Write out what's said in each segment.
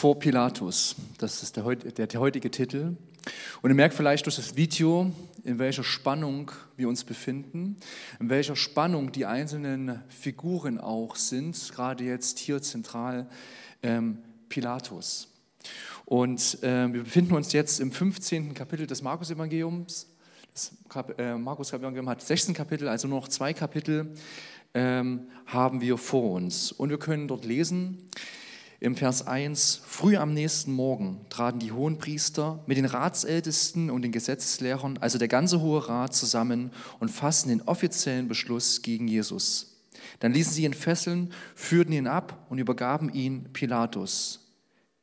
vor Pilatus. Das ist der, der, der heutige Titel. Und ihr merkt vielleicht durch das Video, in welcher Spannung wir uns befinden, in welcher Spannung die einzelnen Figuren auch sind, gerade jetzt hier zentral ähm, Pilatus. Und äh, wir befinden uns jetzt im 15. Kapitel des Markus-Evangeliums. Das äh, Markus-Evangelium hat 16 Kapitel, also nur noch zwei Kapitel ähm, haben wir vor uns. Und wir können dort lesen, im Vers 1, früh am nächsten Morgen traten die Hohenpriester mit den Ratsältesten und den Gesetzeslehrern, also der ganze Hohe Rat, zusammen und fassten den offiziellen Beschluss gegen Jesus. Dann ließen sie ihn fesseln, führten ihn ab und übergaben ihn Pilatus.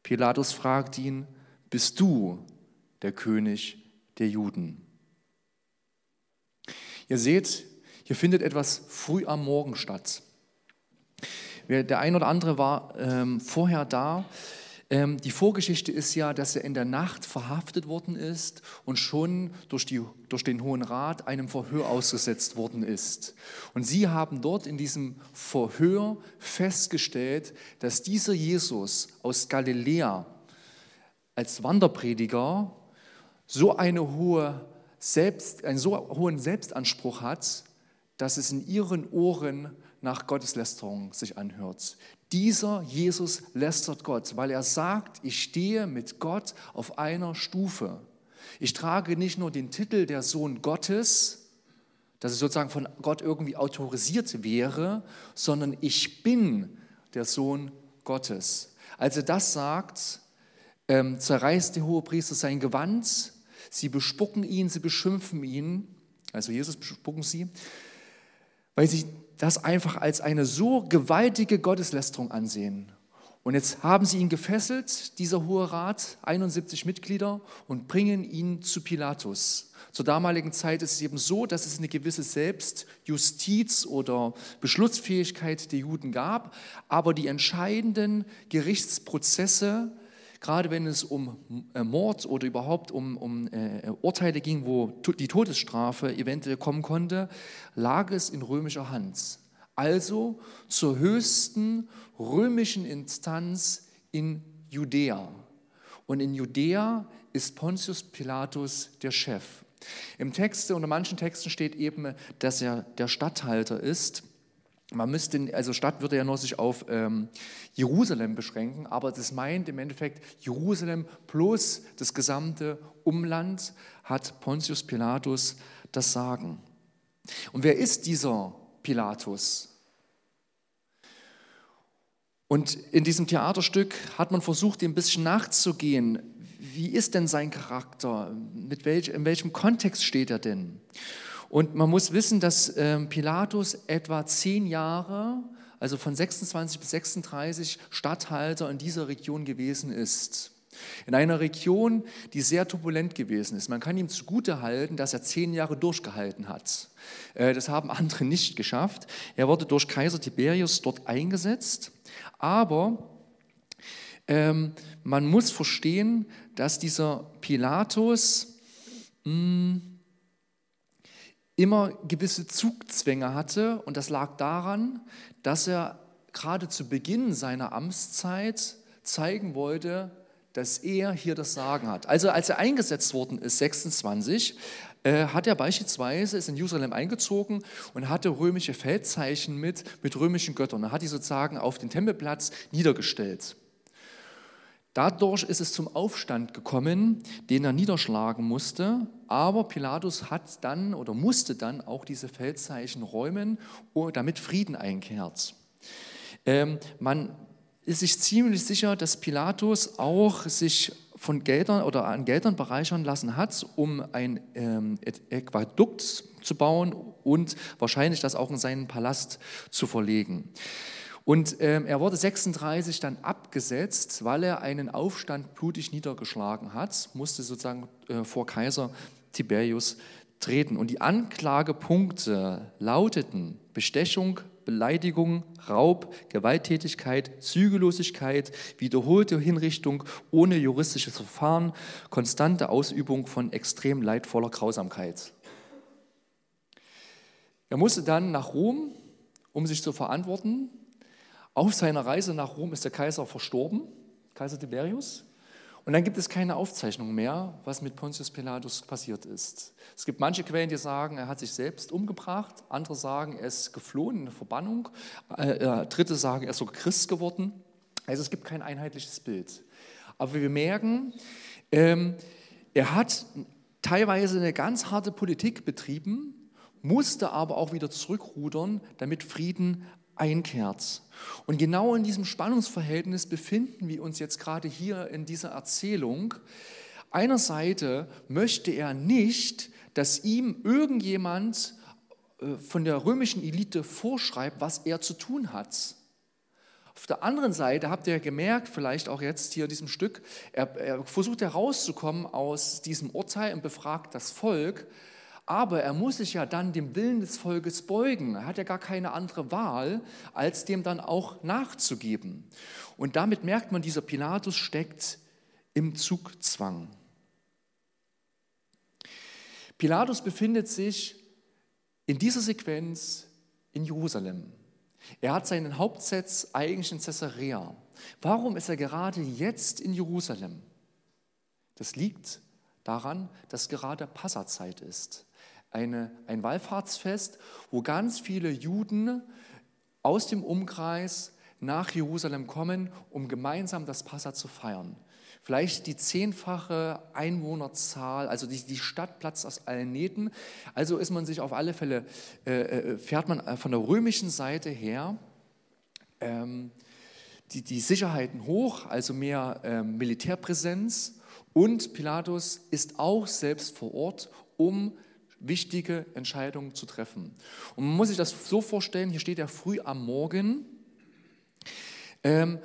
Pilatus fragt ihn, bist du der König der Juden? Ihr seht, hier findet etwas früh am Morgen statt. Der ein oder andere war ähm, vorher da. Ähm, die Vorgeschichte ist ja, dass er in der Nacht verhaftet worden ist und schon durch, die, durch den Hohen Rat einem Verhör ausgesetzt worden ist. Und sie haben dort in diesem Verhör festgestellt, dass dieser Jesus aus Galiläa als Wanderprediger so eine hohe Selbst, einen so hohen Selbstanspruch hat, dass es in ihren Ohren nach Gotteslästerung sich anhört. Dieser Jesus lästert Gott, weil er sagt, ich stehe mit Gott auf einer Stufe. Ich trage nicht nur den Titel der Sohn Gottes, dass ich sozusagen von Gott irgendwie autorisiert wäre, sondern ich bin der Sohn Gottes. Als er das sagt, ähm, zerreißt der Hohepriester sein Gewand, sie bespucken ihn, sie beschimpfen ihn, also Jesus bespucken sie, weil sie das einfach als eine so gewaltige Gotteslästerung ansehen. Und jetzt haben sie ihn gefesselt, dieser Hohe Rat, 71 Mitglieder, und bringen ihn zu Pilatus. Zur damaligen Zeit ist es eben so, dass es eine gewisse Selbstjustiz oder Beschlussfähigkeit der Juden gab, aber die entscheidenden Gerichtsprozesse, gerade wenn es um äh, Mord oder überhaupt um, um äh, Urteile ging, wo die Todesstrafe eventuell kommen konnte, lag es in römischer Hand also zur höchsten römischen Instanz in Judäa. Und in Judäa ist Pontius Pilatus der Chef. Im Text, unter manchen Texten steht eben, dass er der Statthalter ist. Man müsste, also Stadt würde ja nur sich auf ähm, Jerusalem beschränken, aber das meint im Endeffekt Jerusalem plus das gesamte Umland hat Pontius Pilatus das Sagen. Und wer ist dieser Pilatus. Und in diesem Theaterstück hat man versucht, ihm ein bisschen nachzugehen. Wie ist denn sein Charakter? Mit welch, in welchem Kontext steht er denn? Und man muss wissen, dass ähm, Pilatus etwa zehn Jahre, also von 26 bis 36, Statthalter in dieser Region gewesen ist. In einer Region, die sehr turbulent gewesen ist. Man kann ihm zugute halten, dass er zehn Jahre durchgehalten hat. Äh, das haben andere nicht geschafft. Er wurde durch Kaiser Tiberius dort eingesetzt, aber ähm, man muss verstehen, dass dieser Pilatus mh, hm, immer gewisse Zugzwänge hatte und das lag daran, dass er gerade zu Beginn seiner Amtszeit zeigen wollte, dass er hier das Sagen hat. Also als er eingesetzt worden ist, 26, äh, hat er beispielsweise, ist in Jerusalem eingezogen und hatte römische Feldzeichen mit, mit römischen Göttern. Er hat die sozusagen auf den Tempelplatz niedergestellt. Dadurch ist es zum Aufstand gekommen, den er niederschlagen musste. Aber Pilatus hat dann oder musste dann auch diese Feldzeichen räumen, damit Frieden einkehrt. Ähm, man ist sich ziemlich sicher, dass Pilatus auch sich von Geldern oder an Geldern bereichern lassen hat, um ein ähm, Aquädukt zu bauen und wahrscheinlich das auch in seinen Palast zu verlegen. Und ähm, er wurde 36 dann abgesetzt, weil er einen Aufstand blutig niedergeschlagen hat, musste sozusagen äh, vor Kaiser Tiberius treten. Und die Anklagepunkte lauteten Bestechung, Beleidigung, Raub, Gewalttätigkeit, Zügellosigkeit, wiederholte Hinrichtung ohne juristisches Verfahren, konstante Ausübung von extrem leidvoller Grausamkeit. Er musste dann nach Rom, um sich zu verantworten. Auf seiner Reise nach Rom ist der Kaiser verstorben. Kaiser Tiberius. Und dann gibt es keine Aufzeichnung mehr, was mit Pontius Pilatus passiert ist. Es gibt manche Quellen, die sagen, er hat sich selbst umgebracht, andere sagen, er ist geflohen in eine Verbannung, äh, äh, dritte sagen, er ist sogar Christ geworden. Also es gibt kein einheitliches Bild. Aber wir merken, ähm, er hat teilweise eine ganz harte Politik betrieben, musste aber auch wieder zurückrudern, damit Frieden einkehrt. Und genau in diesem Spannungsverhältnis befinden wir uns jetzt gerade hier in dieser Erzählung. Einerseits möchte er nicht, dass ihm irgendjemand äh, von der römischen Elite vorschreibt, was er zu tun hat. Auf der anderen Seite habt ihr gemerkt, vielleicht auch jetzt hier in diesem Stück, er, er versucht herauszukommen aus diesem Urteil und befragt das Volk, aber er muss sich ja dann dem Willen des Volkes beugen. Er hat ja gar keine andere Wahl, als dem dann auch nachzugeben. Und damit merkt man, dieser Pilatus steckt im Zugzwang. Pilatus befindet sich in dieser Sequenz in Jerusalem. Er hat seinen Hauptsitz eigentlich in Caesarea. Warum ist er gerade jetzt in Jerusalem? Das liegt daran, dass gerade Passazeit ist eine, ein Wallfahrtsfest, wo ganz viele Juden aus dem Umkreis nach Jerusalem kommen, um gemeinsam das Passa zu feiern. Vielleicht die zehnfache Einwohnerzahl, also die, die Stadt platzt aus allen Nähten. Also ist man sich auf alle Fälle, äh, äh fährt man äh, von der römischen Seite her ähm, die, die Sicherheiten hoch, also mehr ähm, Militärpräsenz. Und Pilatus ist auch selbst vor Ort, um wichtige Entscheidungen zu treffen. Und man muss sich das so vorstellen, hier steht er früh am Morgen. Ähm,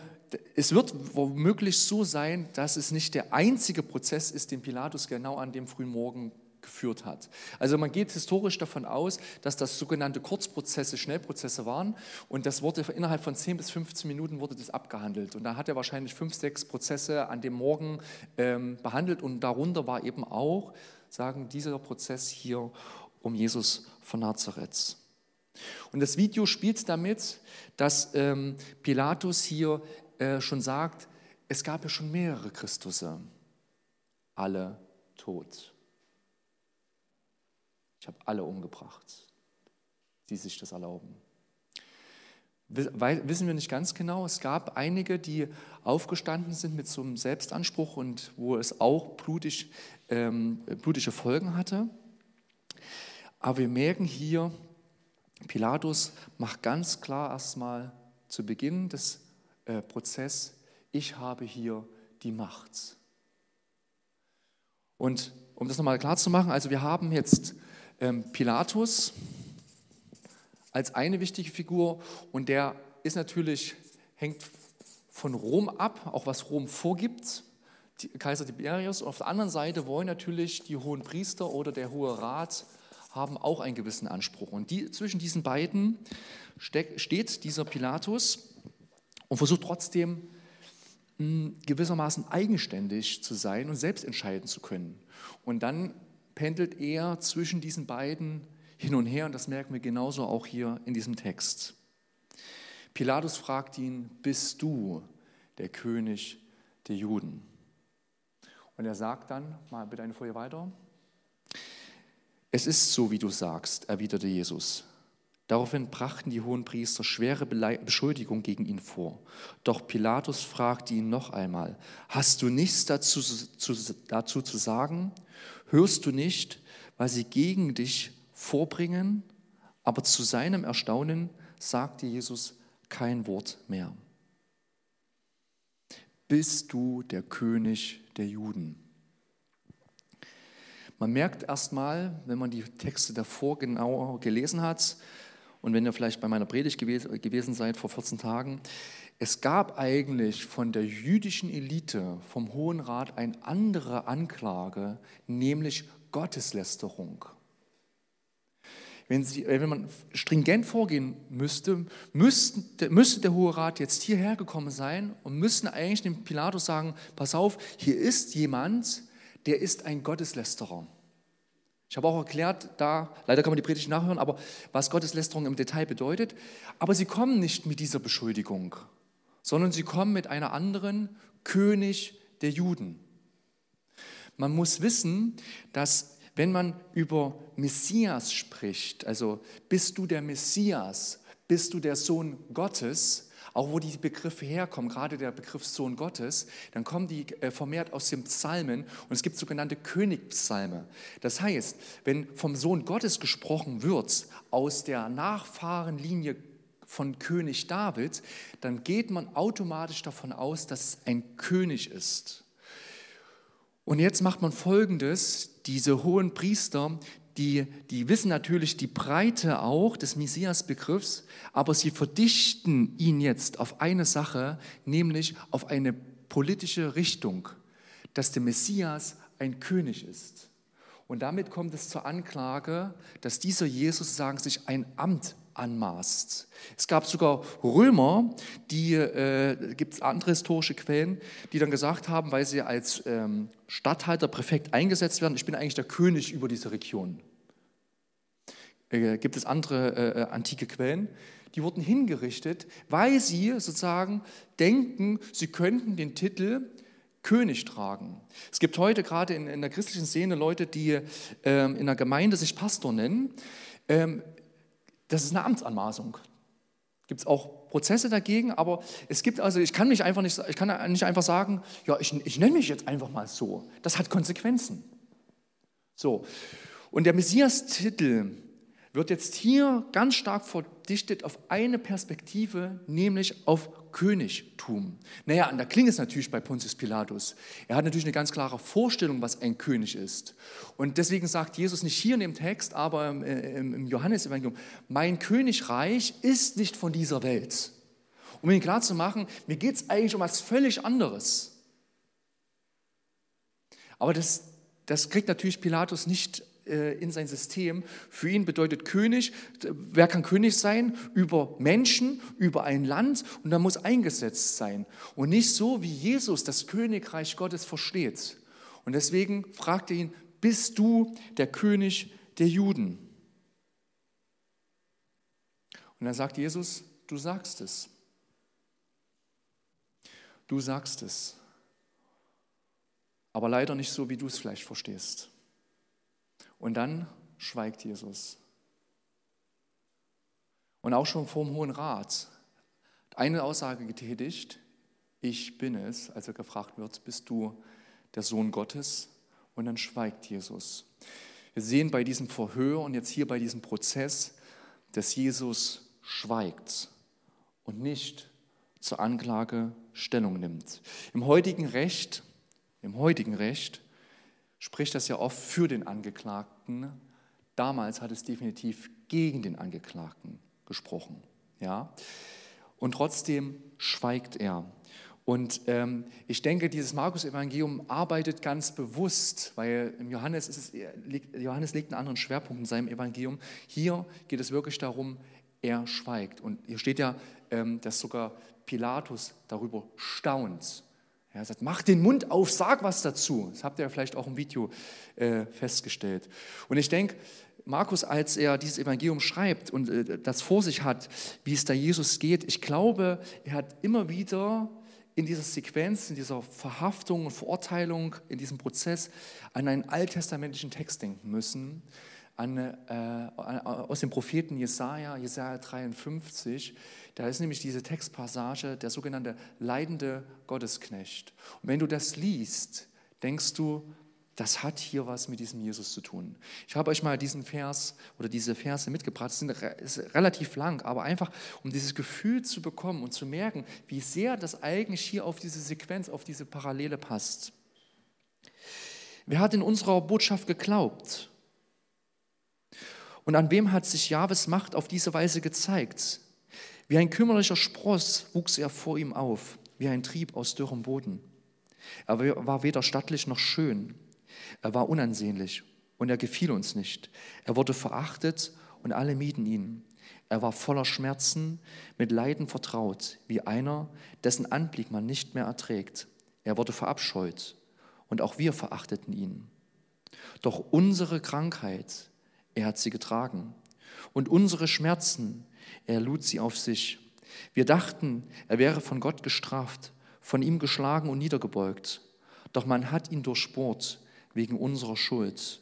es wird womöglich so sein, dass es nicht der einzige Prozess ist, den Pilatus genau an dem frühen Morgen geführt hat. Also man geht historisch davon aus, dass das sogenannte Kurzprozesse, Schnellprozesse waren und das wurde innerhalb von 10 bis 15 Minuten wurde das abgehandelt und da hat er wahrscheinlich fünf, sechs Prozesse an dem Morgen ähm, behandelt und darunter war eben auch sagen, dieser Prozess hier um Jesus von Nazareth. Und das Video spielt damit, dass ähm, Pilatus hier äh, schon sagt, es gab ja schon mehrere Christusse, alle tot. Ich habe alle umgebracht, die sich das erlauben. Wissen wir nicht ganz genau. Es gab einige, die aufgestanden sind mit so einem Selbstanspruch und wo es auch blutig, ähm, blutige Folgen hatte. Aber wir merken hier, Pilatus macht ganz klar erstmal zu Beginn des äh, Prozesses, ich habe hier die Macht. Und um das nochmal klar zu machen, also wir haben jetzt ähm, Pilatus, als eine wichtige Figur und der ist natürlich, hängt von Rom ab, auch was Rom vorgibt, Kaiser Tiberius. Und auf der anderen Seite wollen natürlich die hohen Priester oder der Hohe Rat haben auch einen gewissen Anspruch. Und die, zwischen diesen beiden steht dieser Pilatus und versucht trotzdem hm, gewissermaßen eigenständig zu sein und selbst entscheiden zu können. Und dann pendelt er zwischen diesen beiden hin und her und das merken wir genauso auch hier in diesem Text. Pilatus fragt ihn, bist du der König der Juden? Und er sagt dann, mal bitte eine Folie weiter, es ist so, wie du sagst, erwiderte Jesus. Daraufhin brachten die hohen Priester schwere Beschuldigungen gegen ihn vor. Doch Pilatus fragte ihn noch einmal, hast du nichts dazu, zu, dazu zu sagen? Hörst du nicht, was sie gegen dich vorbringen, aber zu seinem Erstaunen sagte Jesus kein Wort mehr. Bist du der König der Juden? Man merkt erstmal, wenn man die Texte davor genauer gelesen hat und wenn ihr vielleicht bei meiner Predigt gewesen seid vor 14 Tagen, es gab eigentlich von der jüdischen Elite, vom Hohen Rat, eine andere Anklage, nämlich Gotteslästerung. Wenn, sie, wenn man stringent vorgehen müsste, müssten, müsste der Hohe Rat jetzt hierher gekommen sein und müssten eigentlich dem Pilatus sagen, pass auf, hier ist jemand, der ist ein Gotteslästerer. Ich habe auch erklärt, da, leider kann man die Predigt nachhören, aber was Gotteslästerung im Detail bedeutet. Aber sie kommen nicht mit dieser Beschuldigung, sondern sie kommen mit einer anderen König der Juden. Man muss wissen, dass wenn man über Messias spricht, also bist du der Messias, bist du der Sohn Gottes, auch wo die Begriffe herkommen, gerade der Begriff Sohn Gottes, dann kommen die äh, vermehrt aus den Psalmen und es gibt sogenannte Königpsalme. Das heißt, wenn vom Sohn Gottes gesprochen wird, aus der Nachfahrenlinie von König David, dann geht man automatisch davon aus, dass es ein König ist. Und jetzt macht man Folgendes, diese hohen Priester, die, die wissen natürlich die Breite auch des Messias-Begriffs, aber sie verdichten ihn jetzt auf eine Sache, nämlich auf eine politische Richtung, dass der Messias ein König ist. Und damit kommt es zur Anklage, dass dieser Jesus, sagen sich, ein Amt anmaßt. Es gab sogar Römer, die, äh, gibt es andere historische Quellen, die dann gesagt haben, weil sie als ähm, Statthalter, Präfekt eingesetzt werden, ich bin eigentlich der König über diese Region. Äh, gibt es andere äh, äh antike Quellen, die wurden hingerichtet, weil sie sozusagen denken, sie könnten den Titel König tragen. Es gibt heute gerade in, in der christlichen Szene Leute, die ähm, in der Gemeinde sich Pastor nennen. Ähm, das ist eine Amtsanmaßung. Gibt es auch Prozesse dagegen, aber es gibt also, ich kann mich einfach nicht, ich kann nicht einfach sagen, ja, ich, ich nenne mich jetzt einfach mal so. Das hat Konsequenzen. So. Und der Messias-Titel wird jetzt hier ganz stark verdichtet auf eine Perspektive, nämlich auf Königtum. Naja, und da klingt es natürlich bei Pontius Pilatus. Er hat natürlich eine ganz klare Vorstellung, was ein König ist. Und deswegen sagt Jesus nicht hier in dem Text, aber im, äh, im Johannesevangelium, mein Königreich ist nicht von dieser Welt. Um ihn klar zu machen, mir geht es eigentlich um was völlig anderes. Aber das, das kriegt natürlich Pilatus nicht in sein System. Für ihn bedeutet König, wer kann König sein? Über Menschen, über ein Land und da muss eingesetzt sein. Und nicht so, wie Jesus das Königreich Gottes versteht. Und deswegen fragt er ihn, bist du der König der Juden? Und dann sagt Jesus, du sagst es. Du sagst es. Aber leider nicht so, wie du es vielleicht verstehst. Und dann schweigt Jesus. Und auch schon vor dem Hohen Rat eine Aussage getätigt, ich bin es, als er gefragt wird, bist du der Sohn Gottes? Und dann schweigt Jesus. Wir sehen bei diesem Verhör und jetzt hier bei diesem Prozess, dass Jesus schweigt und nicht zur Anklage Stellung nimmt. Im heutigen Recht, im heutigen Recht spricht das ja oft für den Angeklagten. Damals hat es definitiv gegen den Angeklagten gesprochen. Ja? Und trotzdem schweigt er. Und ähm, ich denke, dieses Markus-Evangelium arbeitet ganz bewusst, weil im Johannes, es, Johannes legt einen anderen Schwerpunkt in seinem Evangelium. Hier geht es wirklich darum, er schweigt. Und hier steht ja, ähm, dass sogar Pilatus darüber staunt. Er sagt, mach den Mund auf, sag was dazu. Das habt ihr vielleicht auch im Video äh, festgestellt. Und ich denke, Markus, als er dieses Evangelium schreibt und äh, das vor sich hat, wie es da Jesus geht, ich glaube, er hat immer wieder in dieser Sequenz, in dieser Verhaftung und Verurteilung, in diesem Prozess an einen alttestamentlichen Text denken müssen, an, äh, aus dem Propheten Jesaja, Jesaja 53. Da ist nämlich diese Textpassage, der sogenannte leidende Gottesknecht. Und wenn du das liest, denkst du, das hat hier was mit diesem Jesus zu tun. Ich habe euch mal diesen Vers oder diese Verse mitgebracht. Es ist relativ lang, aber einfach, um dieses Gefühl zu bekommen und zu merken, wie sehr das eigentlich hier auf diese Sequenz, auf diese Parallele passt. Wer hat in unserer Botschaft geglaubt? Und an wem hat sich Jahwes Macht auf diese Weise gezeigt? Wie ein kümmerlicher Spross wuchs er vor ihm auf, wie ein Trieb aus dürrem Boden. Er war weder stattlich noch schön. Er war unansehnlich und er gefiel uns nicht. Er wurde verachtet und alle mieden ihn. Er war voller Schmerzen, mit Leiden vertraut, wie einer, dessen Anblick man nicht mehr erträgt. Er wurde verabscheut und auch wir verachteten ihn. Doch unsere Krankheit, er hat sie getragen und unsere Schmerzen, er lud sie auf sich. Wir dachten, er wäre von Gott gestraft, von ihm geschlagen und niedergebeugt. Doch man hat ihn durchbohrt wegen unserer Schuld,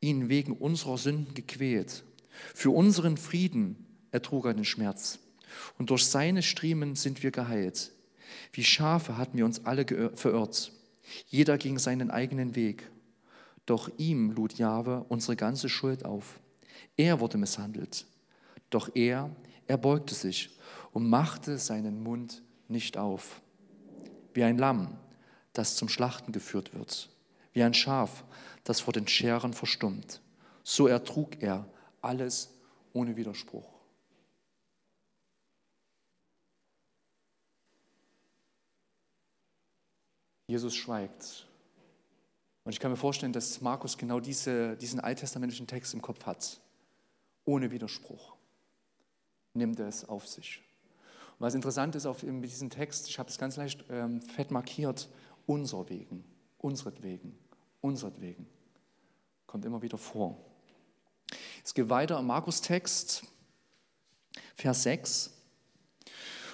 ihn wegen unserer Sünden gequält. Für unseren Frieden ertrug er den Schmerz. Und durch seine Striemen sind wir geheilt. Wie Schafe hatten wir uns alle verirrt. Jeder ging seinen eigenen Weg. Doch ihm lud Jahwe unsere ganze Schuld auf. Er wurde misshandelt. Doch er, er beugte sich und machte seinen Mund nicht auf. Wie ein Lamm, das zum Schlachten geführt wird. Wie ein Schaf, das vor den Scheren verstummt. So ertrug er alles ohne Widerspruch. Jesus schweigt. Und ich kann mir vorstellen, dass Markus genau diese, diesen alttestamentlichen Text im Kopf hat. Ohne Widerspruch. Nimmt er es auf sich. Und was interessant ist auf, mit diesem Text, ich habe es ganz leicht ähm, fett markiert, unser wegen, unseretwegen, unseretwegen. Kommt immer wieder vor. Es geht weiter im Markus-Text, Vers 6.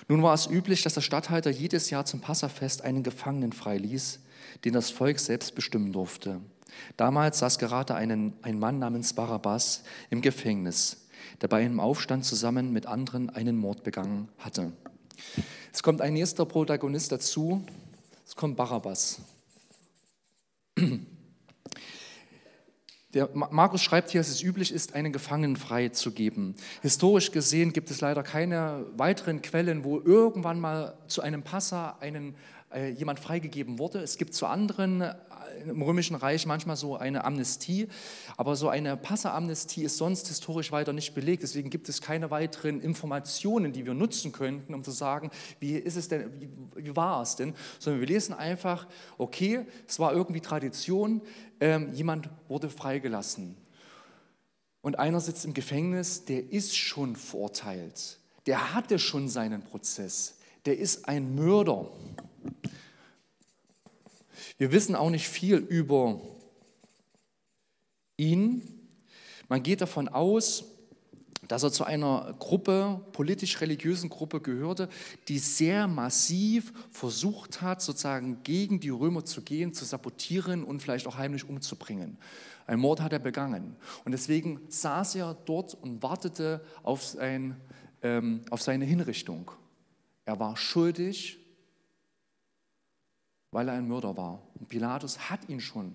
Nun war es üblich, dass der Statthalter jedes Jahr zum Passafest einen Gefangenen freiließ, den das Volk selbst bestimmen durfte. Damals saß gerade einen, ein Mann namens Barabbas im Gefängnis, der bei einem Aufstand zusammen mit anderen einen Mord begangen hatte. Es kommt ein nächster Protagonist dazu, es kommt Barabbas. Der Markus schreibt hier, dass es üblich ist, einen Gefangenen freizugeben. Historisch gesehen gibt es leider keine weiteren Quellen, wo irgendwann mal zu einem Passa einen, äh, jemand freigegeben wurde. Es gibt zu anderen äh, im Römischen Reich manchmal so eine Amnestie, aber so eine Passeamnestie ist sonst historisch weiter nicht belegt. Deswegen gibt es keine weiteren Informationen, die wir nutzen könnten, um zu sagen, wie ist es denn, wie, war es denn, sondern wir lesen einfach, okay, es war irgendwie Tradition, ähm, jemand wurde freigelassen. Und einer sitzt im Gefängnis, der ist schon verurteilt. Der hatte schon seinen Prozess. Der ist ein Mörder. Wir wissen auch nicht viel über ihn. Man geht davon aus, dass er zu einer Gruppe, politisch-religiösen Gruppe gehörte, die sehr massiv versucht hat, sozusagen gegen die Römer zu gehen, zu sabotieren und vielleicht auch heimlich umzubringen. Ein Mord hat er begangen. Und deswegen saß er dort und wartete auf, sein, ähm, auf seine Hinrichtung. Er war schuldig weil er ein Mörder war. Und Pilatus hat ihn schon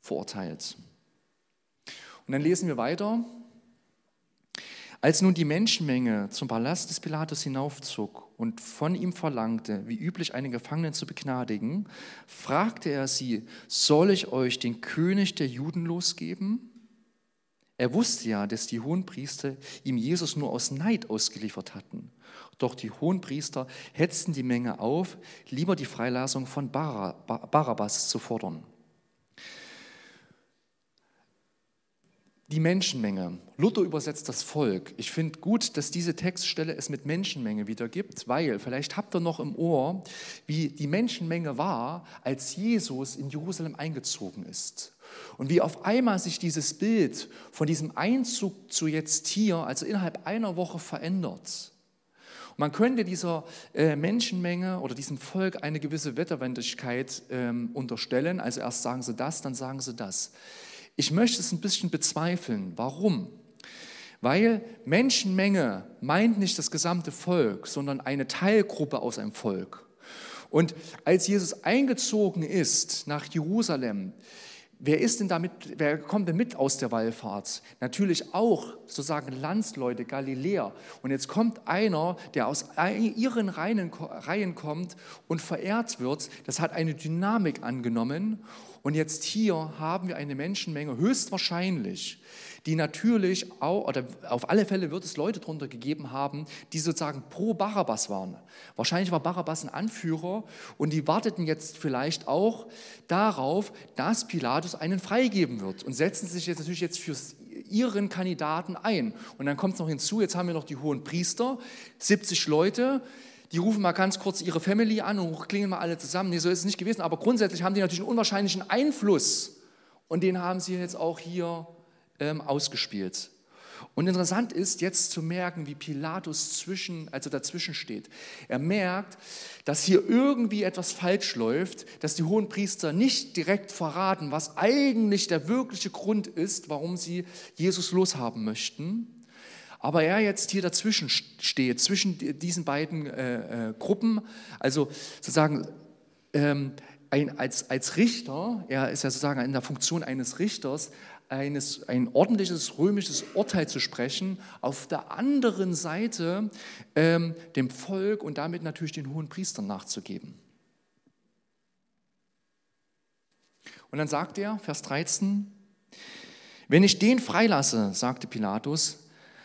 verurteilt. Und dann lesen wir weiter. Als nun die Menschenmenge zum Palast des Pilatus hinaufzog und von ihm verlangte, wie üblich einen Gefangenen zu begnadigen, fragte er sie, soll ich euch den König der Juden losgeben? Er wusste ja, dass die Hohenpriester ihm Jesus nur aus Neid ausgeliefert hatten. Doch die Hohenpriester hetzten die Menge auf, lieber die Freilassung von Barabbas zu fordern. Die Menschenmenge. Luther übersetzt das Volk. Ich finde gut, dass diese Textstelle es mit Menschenmenge wiedergibt, weil vielleicht habt ihr noch im Ohr, wie die Menschenmenge war, als Jesus in Jerusalem eingezogen ist. Und wie auf einmal sich dieses Bild von diesem Einzug zu jetzt hier, also innerhalb einer Woche verändert. Und man könnte dieser äh, Menschenmenge oder diesem Volk eine gewisse Wetterwendigkeit ähm, unterstellen. Also erst sagen sie das, dann sagen sie das. Ich möchte es ein bisschen bezweifeln. Warum? Weil Menschenmenge meint nicht das gesamte Volk, sondern eine Teilgruppe aus einem Volk. Und als Jesus eingezogen ist nach Jerusalem, Wer ist denn damit, wer kommt denn mit aus der Wallfahrt? Natürlich auch sozusagen Landsleute, Galiläer. Und jetzt kommt einer, der aus ihren Reihen kommt und verehrt wird. Das hat eine Dynamik angenommen. Und jetzt hier haben wir eine Menschenmenge, höchstwahrscheinlich, die natürlich auch, oder auf alle Fälle wird es Leute darunter gegeben haben, die sozusagen pro Barabbas waren. Wahrscheinlich war Barabbas ein Anführer und die warteten jetzt vielleicht auch darauf, dass Pilatus einen freigeben wird und setzen sich jetzt natürlich jetzt für ihren Kandidaten ein. Und dann kommt es noch hinzu, jetzt haben wir noch die hohen Priester, 70 Leute, die rufen mal ganz kurz ihre Family an und klingen mal alle zusammen. Nee, so ist es nicht gewesen, aber grundsätzlich haben die natürlich einen unwahrscheinlichen Einfluss und den haben sie jetzt auch hier ähm, ausgespielt. Und interessant ist jetzt zu merken, wie Pilatus zwischen, also dazwischen steht. Er merkt, dass hier irgendwie etwas falsch läuft, dass die hohen Priester nicht direkt verraten, was eigentlich der wirkliche Grund ist, warum sie Jesus loshaben möchten. Aber er jetzt hier dazwischen steht, zwischen diesen beiden äh, äh, Gruppen, also sozusagen ähm, ein, als, als Richter, er ist ja sozusagen in der Funktion eines Richters, eines, ein ordentliches römisches Urteil zu sprechen, auf der anderen Seite ähm, dem Volk und damit natürlich den hohen Priestern nachzugeben. Und dann sagt er, Vers 13, wenn ich den freilasse, sagte Pilatus,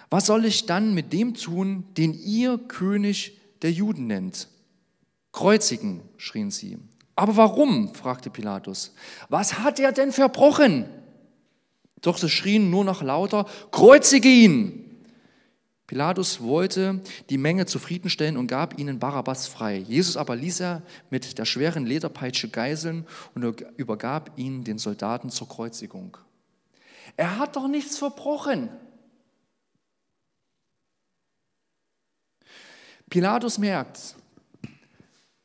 was soll ich dann mit dem tun, den ihr König der Juden nennt? Kreuzigen, schrien sie. Aber warum? fragte Pilatus. Was hat er denn verbrochen? Doch sie schrien nur noch lauter, kreuzige ihn! Pilatus wollte die Menge zufriedenstellen und gab ihnen Barabbas frei. Jesus aber ließ er mit der schweren Lederpeitsche geiseln und übergab ihn den Soldaten zur Kreuzigung. Er hat doch nichts verbrochen. Pilatus merkt,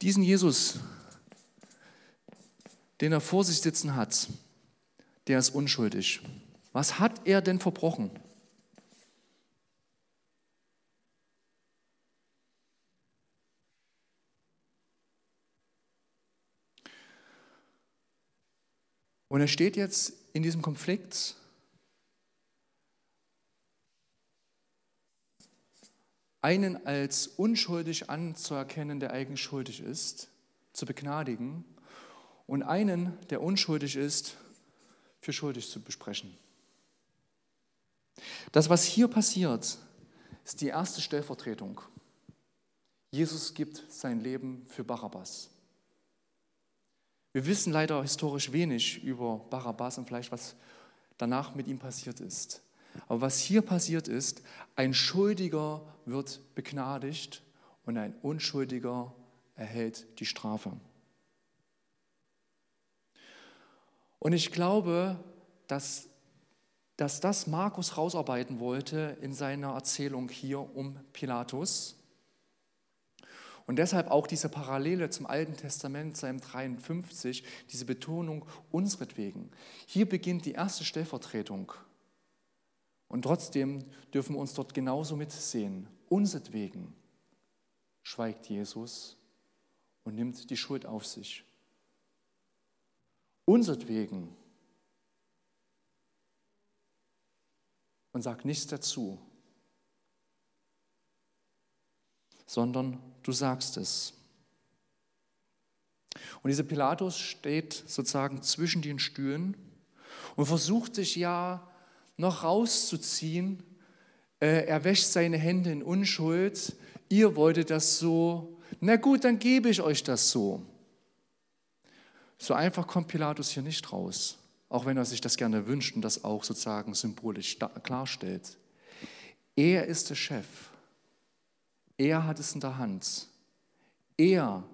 diesen Jesus, den er vor sich sitzen hat, der ist unschuldig. Was hat er denn verbrochen? Und er steht jetzt in diesem Konflikt einen als unschuldig anzuerkennen, der eigentlich schuldig ist, zu begnadigen und einen, der unschuldig ist, für schuldig zu besprechen. Das, was hier passiert, ist die erste Stellvertretung. Jesus gibt sein Leben für Barabbas. Wir wissen leider historisch wenig über Barabbas und vielleicht, was danach mit ihm passiert ist. Aber was hier passiert ist, ein Schuldiger wird begnadigt und ein Unschuldiger erhält die Strafe. Und ich glaube, dass, dass das Markus rausarbeiten wollte in seiner Erzählung hier um Pilatus. Und deshalb auch diese Parallele zum Alten Testament, Psalm 53, diese Betonung unseretwegen. Hier beginnt die erste Stellvertretung. Und trotzdem dürfen wir uns dort genauso mitsehen. Unseretwegen schweigt Jesus und nimmt die Schuld auf sich unsertwegen und sag nichts dazu, sondern du sagst es. Und dieser Pilatus steht sozusagen zwischen den Stühlen und versucht sich ja noch rauszuziehen. Äh, er wäscht seine Hände in Unschuld. Ihr wolltet das so. Na gut, dann gebe ich euch das so. So einfach kommt Pilatus hier nicht raus, auch wenn er sich das gerne wünscht und das auch sozusagen symbolisch klarstellt. Er ist der Chef. Er hat es in der Hand. Er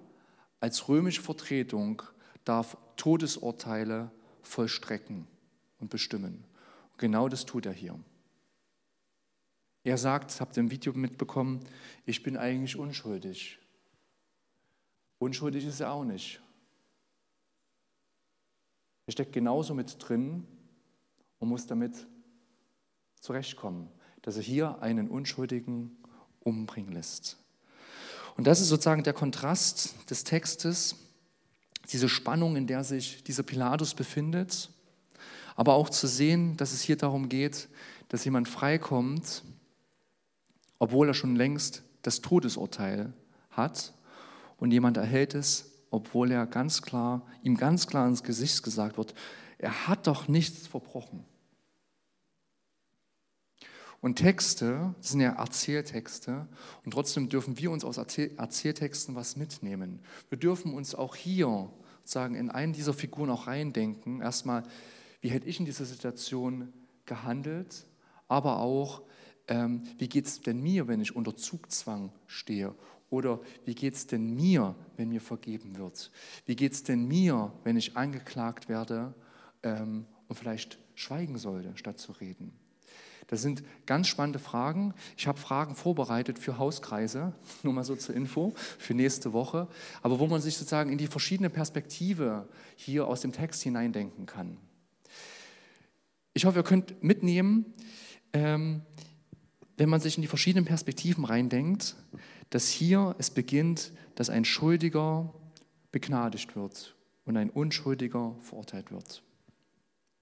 als römische Vertretung darf Todesurteile vollstrecken und bestimmen. Genau das tut er hier. Er sagt, habt ihr im Video mitbekommen, ich bin eigentlich unschuldig. Unschuldig ist er auch nicht. Er steckt genauso mit drin und muss damit zurechtkommen, dass er hier einen Unschuldigen umbringen lässt. Und das ist sozusagen der Kontrast des Textes, diese Spannung, in der sich dieser Pilatus befindet, aber auch zu sehen, dass es hier darum geht, dass jemand freikommt, obwohl er schon längst das Todesurteil hat und jemand erhält es, obwohl er ganz klar, ihm ganz klar ins Gesicht gesagt wird, er hat doch nichts verbrochen. Und Texte sind ja Erzähltexte und trotzdem dürfen wir uns aus Erzähltexten was mitnehmen. Wir dürfen uns auch hier sagen, in einen dieser Figuren auch reindenken. Erstmal, wie hätte ich in dieser Situation gehandelt, aber auch, ähm, wie geht es denn mir, wenn ich unter Zugzwang stehe oder wie geht es denn mir, wenn mir vergeben wird? Wie geht es denn mir, wenn ich angeklagt werde ähm, und vielleicht schweigen sollte, statt zu reden? Das sind ganz spannende Fragen. Ich habe Fragen vorbereitet für Hauskreise, nur mal so zur Info, für nächste Woche, aber wo man sich sozusagen in die verschiedene Perspektive hier aus dem Text hineindenken kann. Ich hoffe, ihr könnt mitnehmen, ähm, wenn man sich in die verschiedenen Perspektiven reindenkt, dass hier es beginnt, dass ein Schuldiger begnadigt wird und ein Unschuldiger verurteilt wird.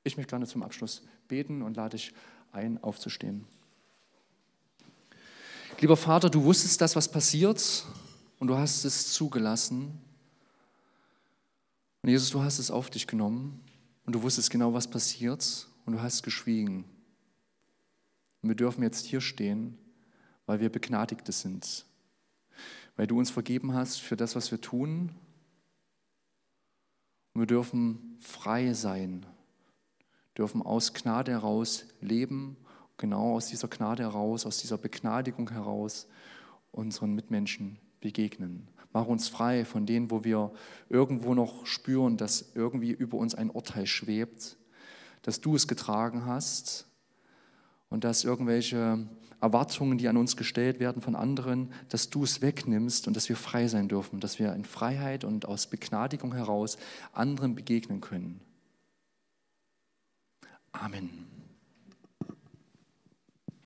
Ich möchte gerne zum Abschluss beten und lade dich ein, aufzustehen. Lieber Vater, du wusstest das, was passiert und du hast es zugelassen. Und Jesus, du hast es auf dich genommen und du wusstest genau, was passiert und du hast geschwiegen. Und wir dürfen jetzt hier stehen, weil wir Begnadigte sind, weil du uns vergeben hast für das, was wir tun. Und wir dürfen frei sein dürfen aus Gnade heraus leben, genau aus dieser Gnade heraus, aus dieser Begnadigung heraus unseren Mitmenschen begegnen. Mach uns frei von denen, wo wir irgendwo noch spüren, dass irgendwie über uns ein Urteil schwebt, dass du es getragen hast und dass irgendwelche Erwartungen, die an uns gestellt werden von anderen, dass du es wegnimmst und dass wir frei sein dürfen, dass wir in Freiheit und aus Begnadigung heraus anderen begegnen können. Amen.